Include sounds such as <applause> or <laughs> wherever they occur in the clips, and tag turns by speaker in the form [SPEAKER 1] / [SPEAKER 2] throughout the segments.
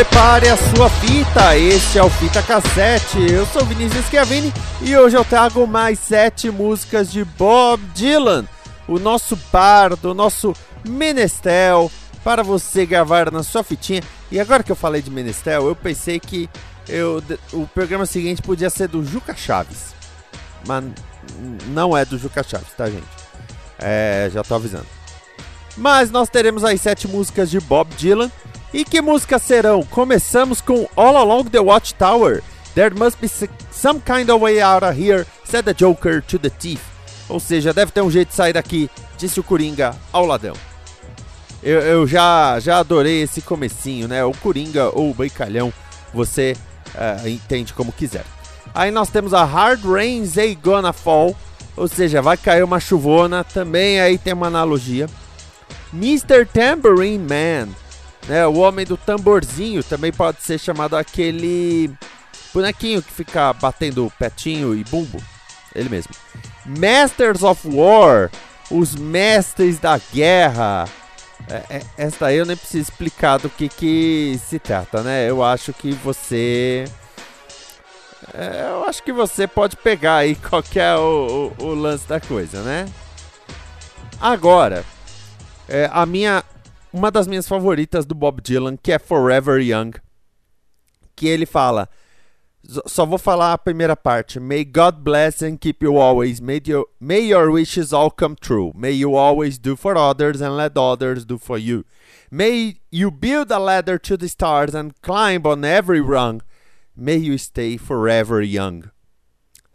[SPEAKER 1] Prepare a sua fita, este é o Fita Cassete. Eu sou Vinícius Chiavini e hoje eu trago mais sete músicas de Bob Dylan, o nosso bardo, o nosso menestel, para você gravar na sua fitinha. E agora que eu falei de menestel, eu pensei que eu, o programa seguinte podia ser do Juca Chaves, mas não é do Juca Chaves, tá, gente? É, já tô avisando. Mas nós teremos aí sete músicas de Bob Dylan. E que músicas serão? Começamos com All Along the Watchtower. There must be some kind of way out of here, said the Joker to the thief. Ou seja, deve ter um jeito de sair daqui, disse o Coringa ao ladrão. Eu, eu já, já adorei esse comecinho, né? O Coringa ou o Beicalhão, você uh, entende como quiser. Aí nós temos a Hard Rains They Gonna Fall, ou seja, vai cair uma chuvona, também aí tem uma analogia. Mr. Tambourine Man, né? O homem do tamborzinho também pode ser chamado aquele bonequinho que fica batendo petinho e bumbo. Ele mesmo. Masters of War, os mestres da guerra. É, é, essa aí eu nem preciso explicar do que, que se trata, né? Eu acho que você. É, eu acho que você pode pegar aí <laughs> qual que é o, o, o lance da coisa, né? Agora, é, a minha uma das minhas favoritas do Bob Dylan, que é Forever Young, que ele fala, só vou falar a primeira parte. May God bless and keep you always. May your, may your wishes all come true. May you always do for others and let others do for you. May you build a ladder to the stars and climb on every rung. May you stay forever young.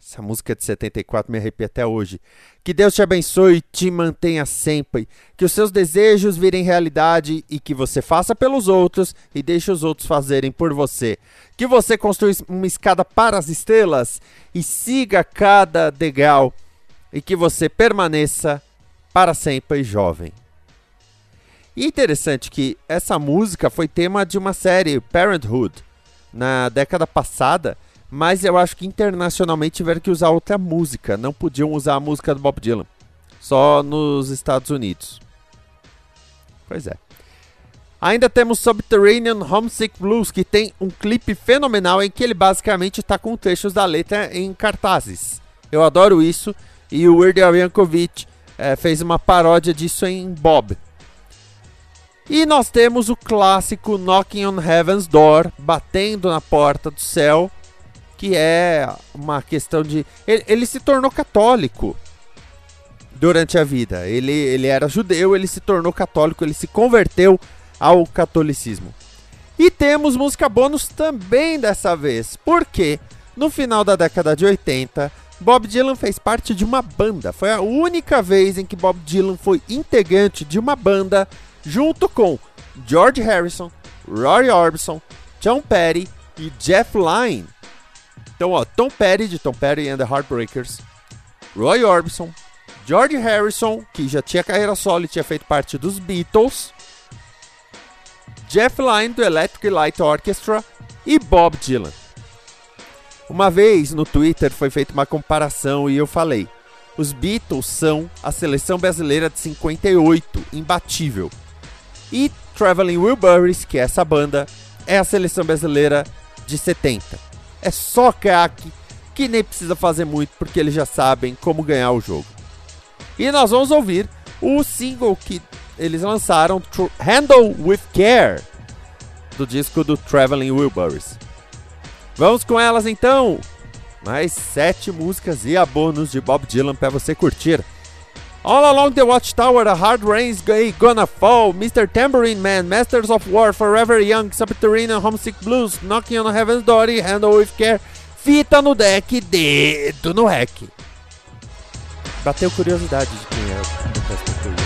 [SPEAKER 1] Essa música de 74 me arrepia até hoje. Que Deus te abençoe e te mantenha sempre. Que os seus desejos virem realidade e que você faça pelos outros e deixe os outros fazerem por você. Que você construa uma escada para as estrelas e siga cada degrau. E que você permaneça para sempre jovem. E interessante que essa música foi tema de uma série Parenthood na década passada mas eu acho que internacionalmente tiveram que usar outra música, não podiam usar a música do Bob Dylan, só nos Estados Unidos. Pois é. Ainda temos Subterranean Homesick Blues, que tem um clipe fenomenal em que ele basicamente está com trechos da letra em cartazes. Eu adoro isso e o Weird Al Yankovic é, fez uma paródia disso em Bob. E nós temos o clássico Knocking on Heaven's Door, batendo na porta do céu, que é uma questão de. Ele, ele, se tornou católico durante a vida. Ele, ele era judeu, ele se tornou católico, ele se converteu ao catolicismo. E temos música bônus também dessa vez, porque no final da década de 80, Bob Dylan fez parte de uma banda. Foi a única vez em que Bob Dylan foi integrante de uma banda junto com George Harrison, Roy Orbison, John Petty e Jeff Lynne. Então, ó, Tom Petty, de Tom Petty and the Heartbreakers, Roy Orbison, George Harrison, que já tinha carreira solo e tinha feito parte dos Beatles, Jeff Lynne, do Electric Light Orchestra e Bob Dylan. Uma vez no Twitter foi feita uma comparação e eu falei: os Beatles são a seleção brasileira de 58, imbatível. E Traveling Wilburys, que é essa banda, é a seleção brasileira de 70 é só craque que nem precisa fazer muito porque eles já sabem como ganhar o jogo. E nós vamos ouvir o single que eles lançaram, Handle with Care, do disco do Traveling Wilburys. Vamos com elas então! Mais sete músicas e a bônus de Bob Dylan para você curtir. All Along the Watchtower, A Hard Rain's Gonna Fall, Mr. Tambourine Man, Masters of War, Forever Young, Subterranean Homesick Blues, Knocking on Heaven's Door e Handle With Care, fita no deck, dedo no rec. Bateu curiosidade de quem é o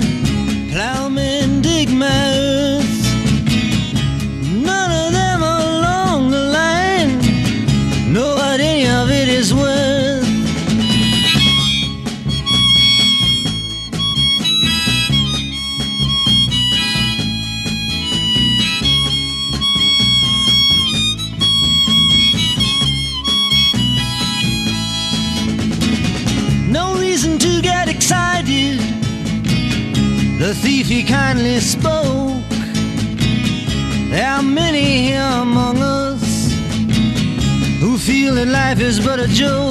[SPEAKER 2] is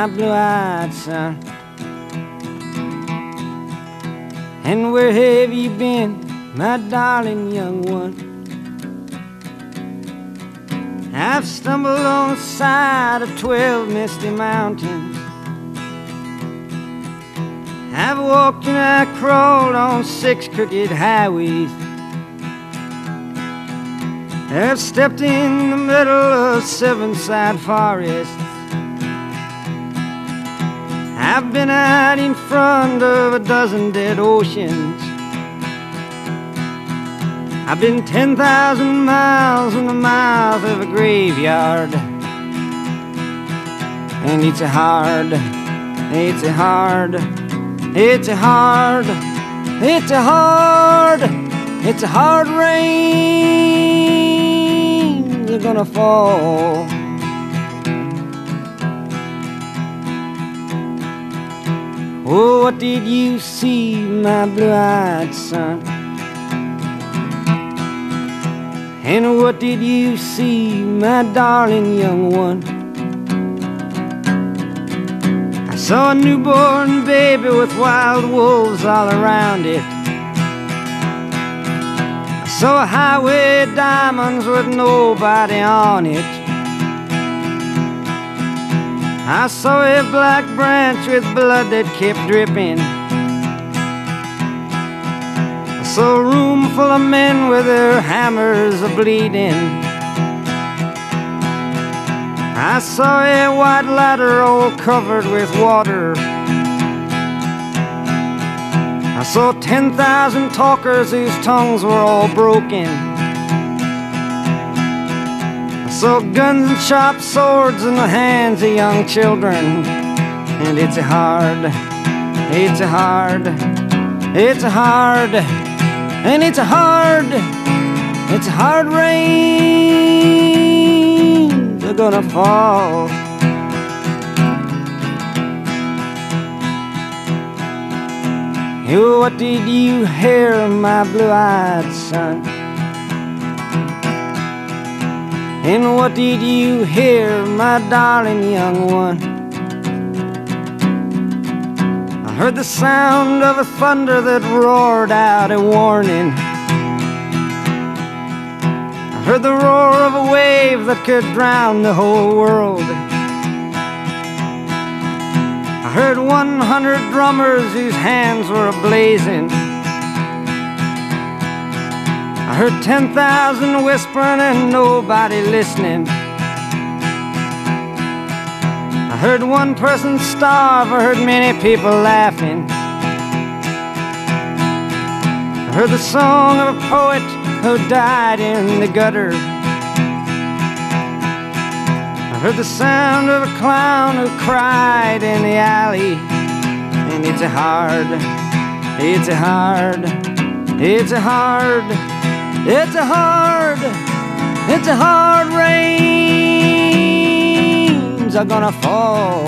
[SPEAKER 2] My blue-eyed son? And where have you been, my darling young one? I've stumbled on the side of twelve misty mountains. I've walked and I crawled on six crooked highways. I've stepped in the middle of seven sad forests. I've been out in front of a dozen dead oceans. I've been 10,000 miles in the mouth of a graveyard. And it's a hard, it's a hard, it's a hard, it's a hard, it's a hard rain are gonna fall. Oh, what did you see, my blue-eyed son? And what did you see, my darling young one? I saw a newborn baby with wild wolves all around it. I Saw a highway diamonds with nobody on it. I saw a black branch with blood that kept dripping. I saw a room full of men with their hammers a bleeding. I saw a white ladder all covered with water. I saw 10,000 talkers whose tongues were all broken. Saw guns and sharp swords in the hands of young children. And it's a hard, it's a hard, it's a hard, and it's a hard, it's a hard rain. They're gonna fall. You, what did you hear, my blue-eyed son? And what did you hear, my darling young one? I heard the sound of a thunder that roared out a warning. I heard the roar of a wave that could drown the whole world. I heard 100 drummers whose hands were ablazing. I heard 10,000 whispering and nobody listening. I heard one person starve, I heard many people laughing. I heard the song of a poet who died in the gutter. I heard the sound of a clown who cried in the alley. And it's a hard, it's a hard, it's a hard, it's a hard, it's a hard rains are gonna fall.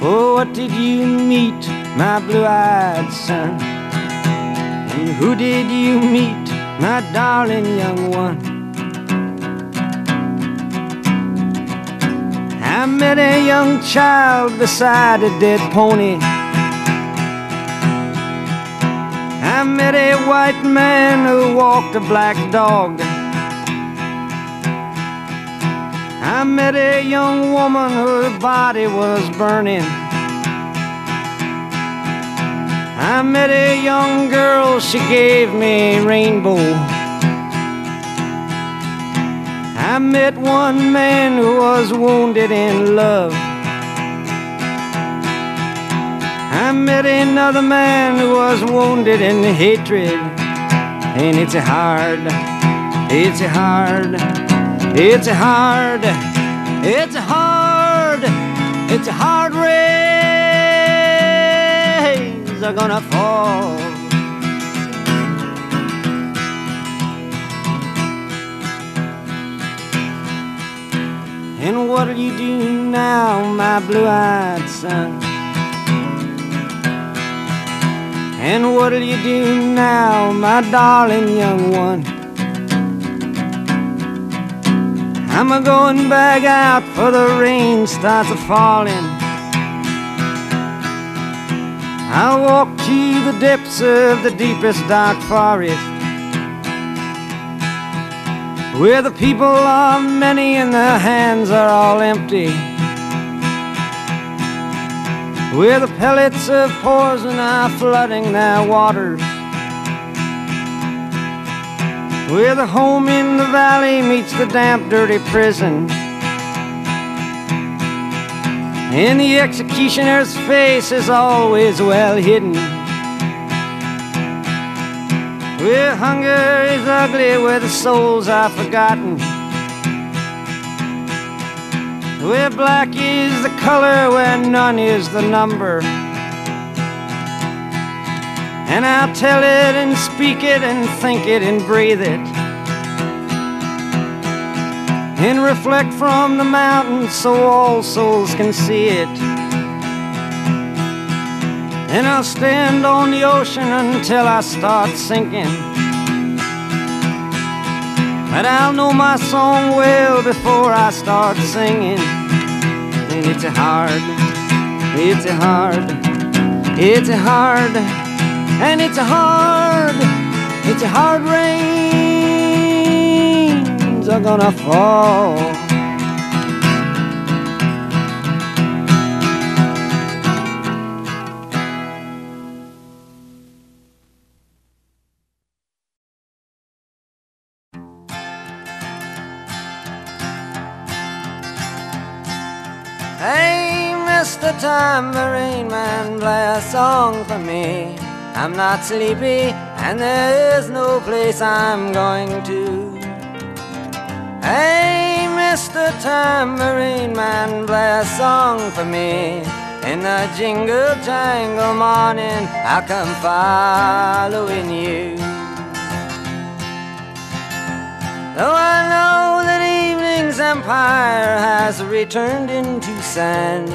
[SPEAKER 2] Oh, what did you meet, my blue-eyed son? And who did you meet? my darling young one. I met a young child beside a dead pony. I met a white man who walked a black dog. I met a young woman whose body was burning. I met a young girl, she gave me a rainbow. I met one man who was wounded in love. I met another man who was wounded in hatred. And it's hard, it's hard, it's hard, it's hard, it's hard rains are gonna fall. And what'll you do now, my blue-eyed son? And what'll you do now, my darling young one? I'm a going back out for the rain starts a falling. I'll walk to the depths of the deepest dark forest. Where the people are many and their hands are all empty. Where the pellets of poison are flooding their waters. Where the home in the valley meets the damp, dirty prison. And the executioner's face is always well hidden. Where hunger is ugly, where the souls are forgotten. Where black is the color, where none is the number. And I'll tell it and speak it and think it and breathe it. And reflect from the mountains so all souls can see it. And I'll stand on the ocean until I start sinking. But I'll know my song well before I start singing. And it's a hard, it's a hard, it's a hard, and it's a hard, it's a hard rains are gonna fall. Tambourine Man, play a song for me. I'm not sleepy, and there is no place I'm going to. Hey, Mr. Tambourine Man, play a song for me. In the jingle jangle morning, I'll come following you. Though I know that evening's empire has returned into sand,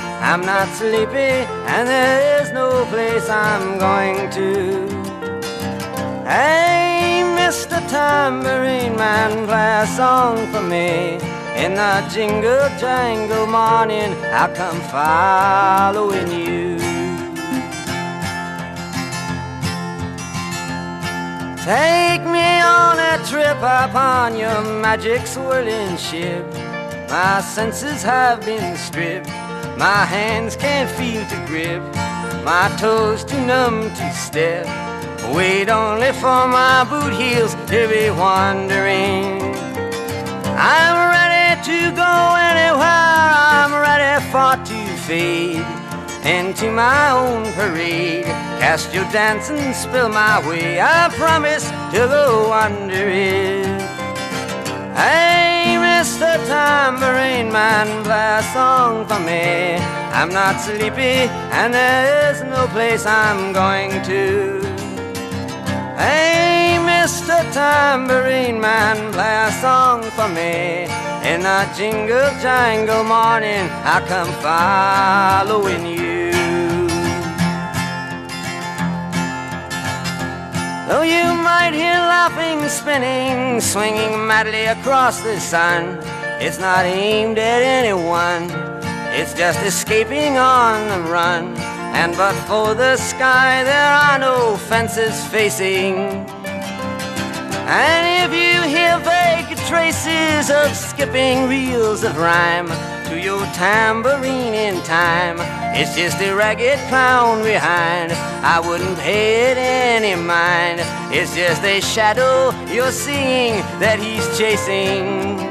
[SPEAKER 2] I'm not sleepy, and there is no place I'm going to. Hey, Mr. Tambourine Man, play a song for me. In the jingle jangle morning, I'll come following you. Take me on a trip upon your magic swirling ship. My senses have been stripped. My hands can't feel to grip. My toes too numb to step. Wait only for my boot heels to be wandering. I'm ready to go anywhere. I'm ready for to fade into my own parade. Cast your dance and spill my way. I promise to go under it. Hey, Mr. Tambourine Man, play a song for me. I'm not sleepy, and there is no place I'm going to. Hey, Mr. Tambourine Man, play a song for me. In a jingle jangle morning, I come following you. Though you might hear laughing, spinning, swinging madly across the sun, it's not aimed at anyone. It's just escaping on the run. And but for the sky, there are no fences facing. And if you hear vague traces of skipping reels of rhyme to your tambourine in time, it's just a ragged clown behind. I wouldn't pay it any mind. It's just a shadow you're seeing that he's chasing.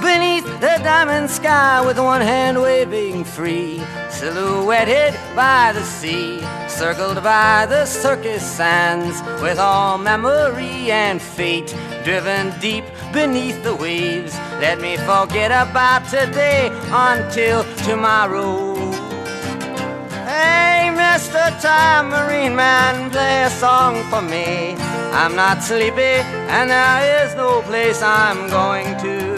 [SPEAKER 2] beneath the diamond sky with one hand waving free, silhouetted by the sea, circled by the circus sands, with all memory and fate driven deep beneath the waves. Let me forget about today until tomorrow. Hey, Mr. Tambourine Man, play a song for me. I'm not sleepy, and there is no place I'm going to.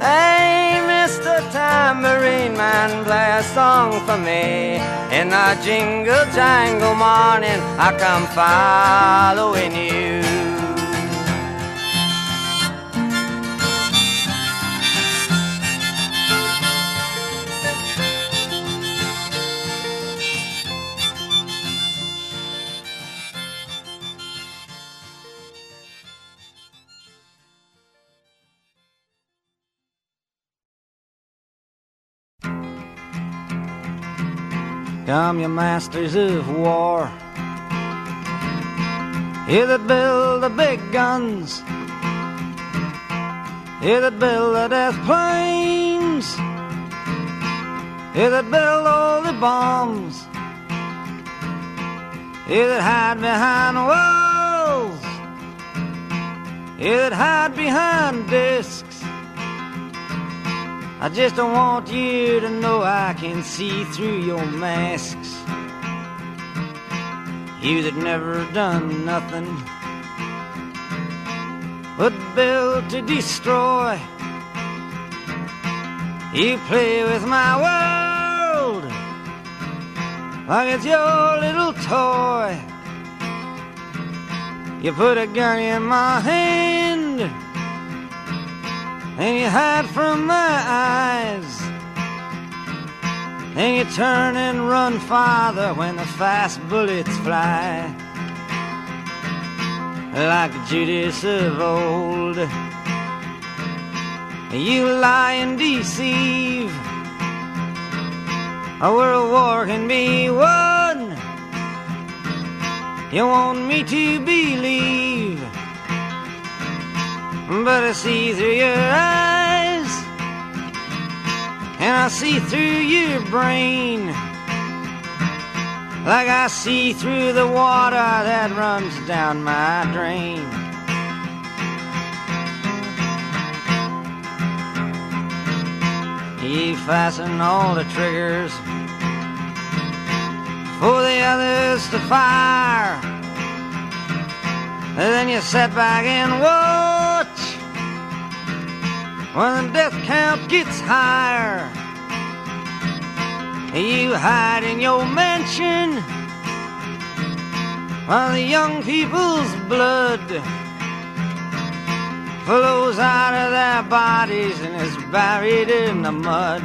[SPEAKER 2] Hey, Mr. Tambourine Man, play a song for me. In the jingle jangle morning, I come following you. Come, you masters of war. You that build the big guns. You that build the death planes. You that build all the bombs. You that hide behind walls. You that hide behind discs. I just don't want you to know I can see through your masks. You that never done nothing but build to destroy. You play with my world like it's your little toy. You put a gun in my hand and you hide from my eyes. And you turn and run farther when the fast bullets fly. Like Judas of old, you lie and deceive. A world war can be won. You want me to believe but I see through your eyes, and I see through your brain, like I see through the water that runs down my drain. You fasten all the triggers for the others to fire. And then you sit back and watch when death count gets higher. You hide in your mansion while the young people's blood flows out of their bodies and is buried in the mud.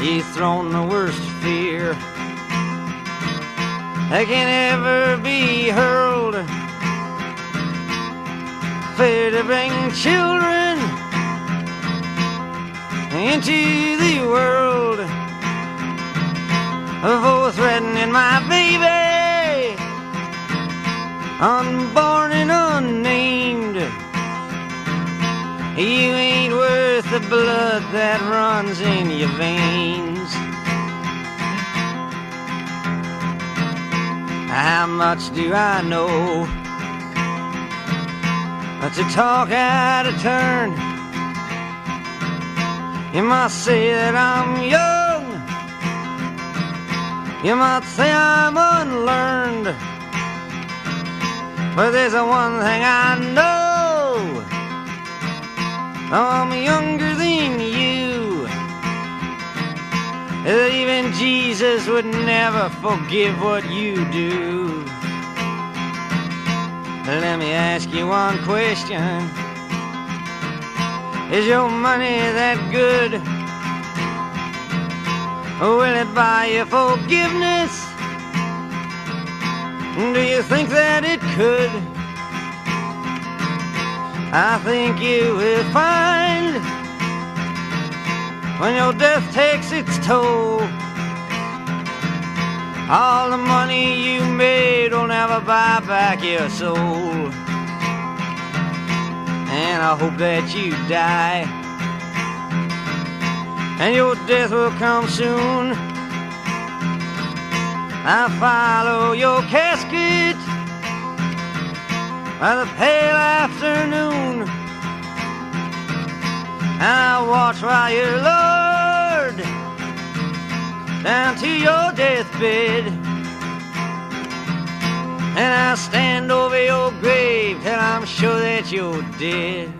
[SPEAKER 2] You've thrown the worst fear that can ever be hurled. Fear to bring children into the world for threatening my baby, unborn and unnamed. You ain't worth the blood that runs in your veins. How much do I know? To talk out of turn. You might say that I'm young. You might say I'm unlearned. But there's a one thing I know. I'm younger than you. That even Jesus would never forgive what you do. Let me ask you one question. Is your money that good? Will it buy you forgiveness? Do you think that it could? I think you will find when your death takes its toll. All the money you made will never buy back your soul. And I hope that you die. And your death will come soon. I follow your casket by the pale afternoon. And I watch while you're lowered down to your and I'll stand over your grave till I'm sure that you're dead.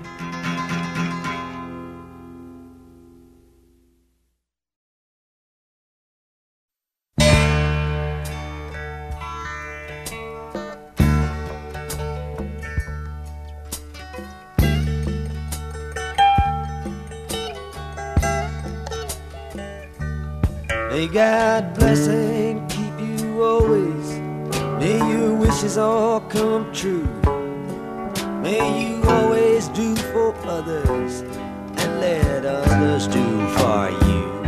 [SPEAKER 3] May God bless it. wishes all come true. May you always do for others and let others do for you.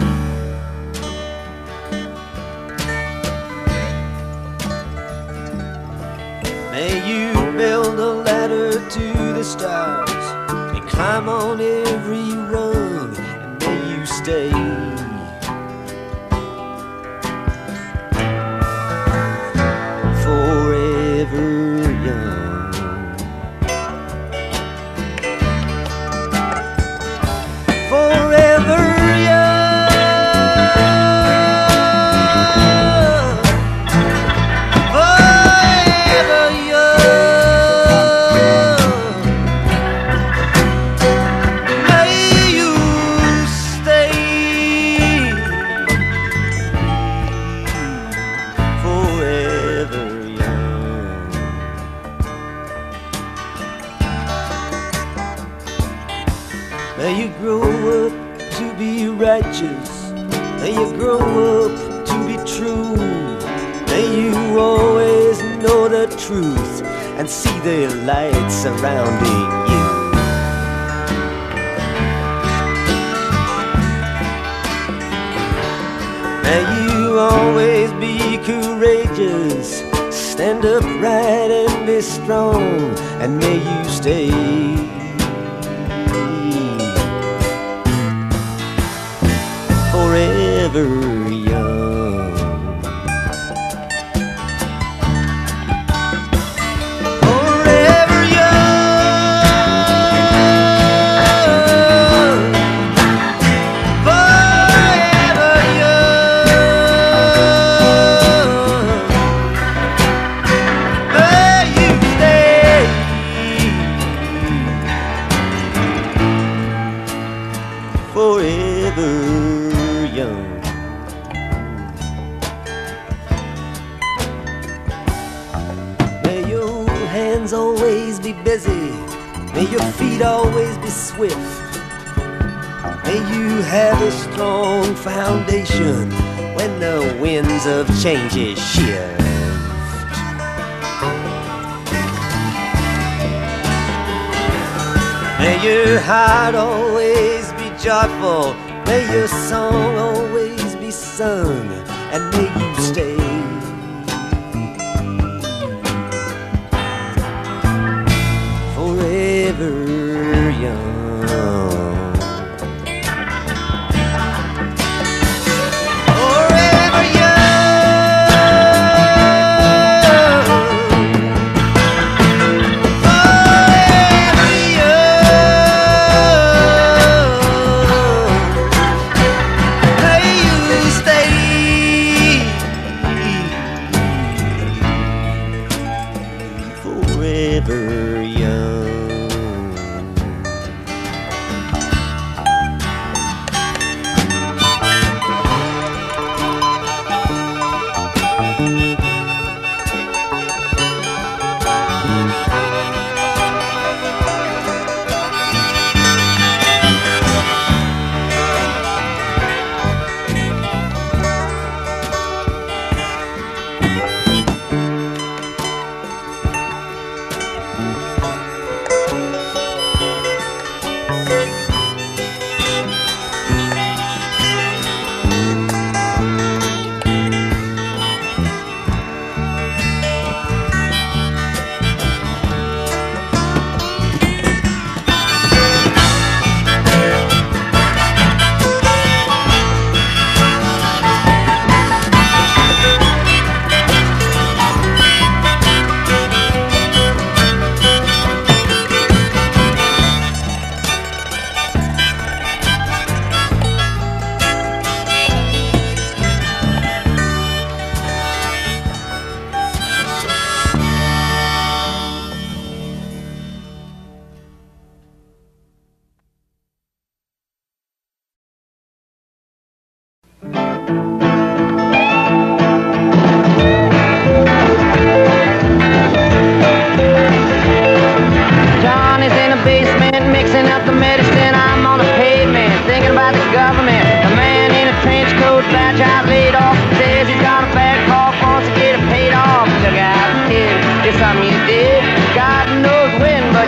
[SPEAKER 3] May you always be courageous. Stand upright and be strong, and may you stay. Forever. May your heart always be joyful. May your song always be sung. And may you stay. Forever young.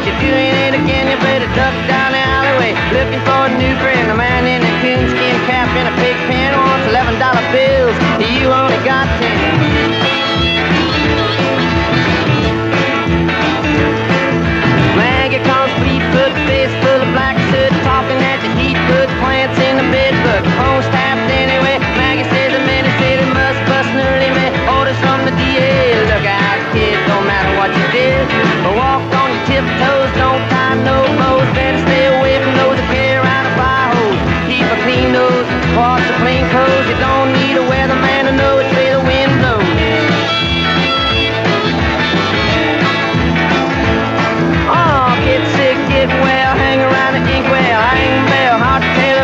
[SPEAKER 3] But if you
[SPEAKER 2] ain't it again, you better duck down the alleyway. Looking for a new friend, a man in a coonskin cap and a pig pen wants eleven dollar bills. You only got ten. No. Better stay away from those that carry a fire hose. Keep a clean nose, wash the plain clothes. You don't need a weatherman to know which way the wind blows. Oh, get sick, get well, hang around the inkwell, hang bell,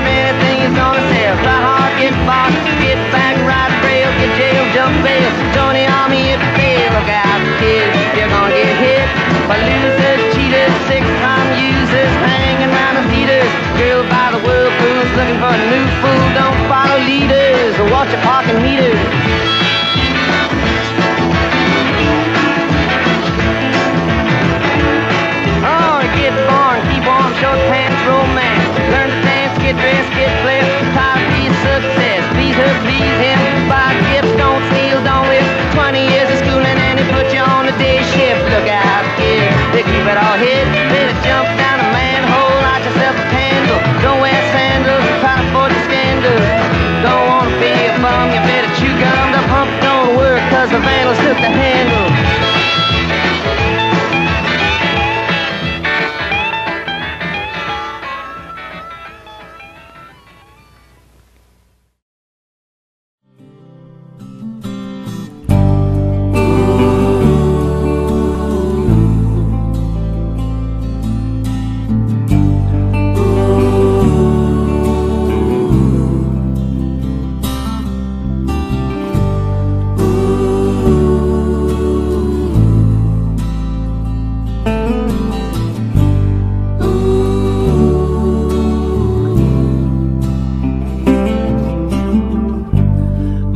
[SPEAKER 2] anything is gonna sell. Hard, get get back, ride rail, get jump bail. Join the army if you fail. Look out, kid, you're gonna get hit by losers, looking for a new fool. Don't follow leaders or watch your parking meters.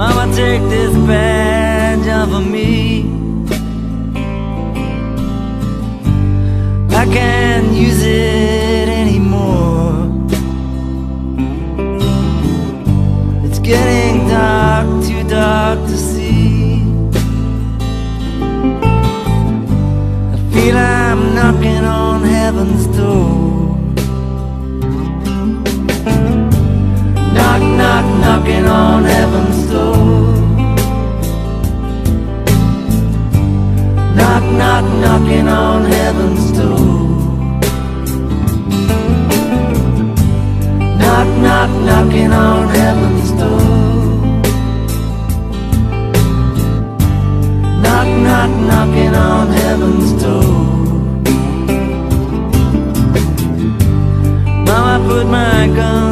[SPEAKER 4] Mama, take this badge off of me. I can't use it anymore. It's getting dark, too dark to see. I feel I'm knocking on heaven's door. Knock, knock, knocking on heaven's knocking on heaven's door. Knock, knock, knocking on heaven's door. Knock, knock, knocking on heaven's door. Mama put my guns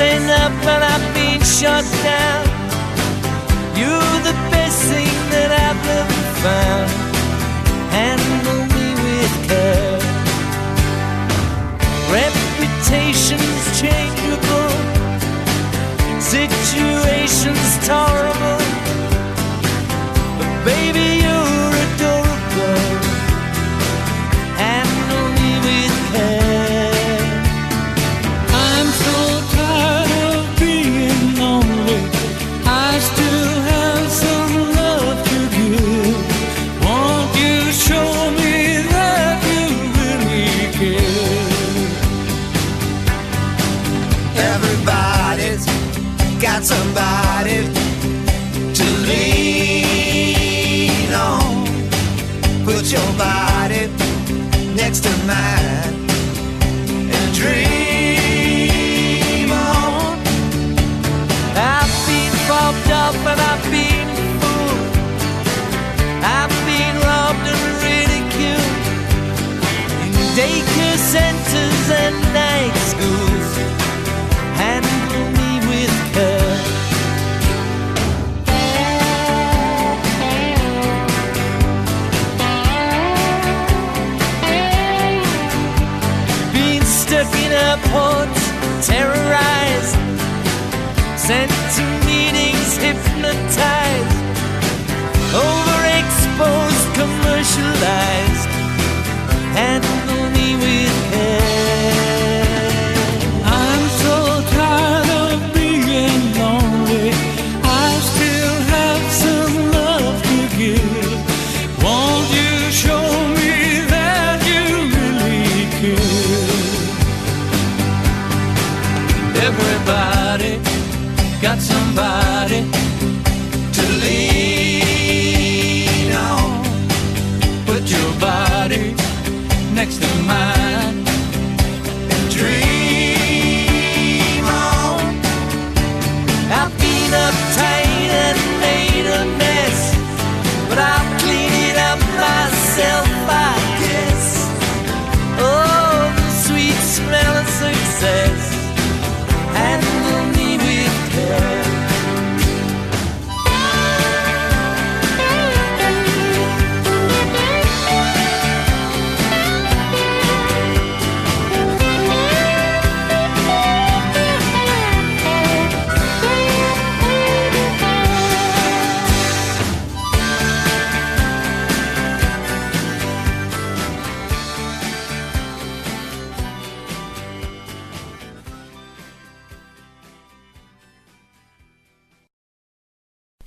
[SPEAKER 3] ain't nothing, I've been shut down. You're the best thing that I've ever found. Handle me with care. Reputations changeable, situations tolerable.
[SPEAKER 2] next to mine.
[SPEAKER 3] terrorized, sent to meetings, hypnotized, overexposed, commercialized,
[SPEAKER 2] and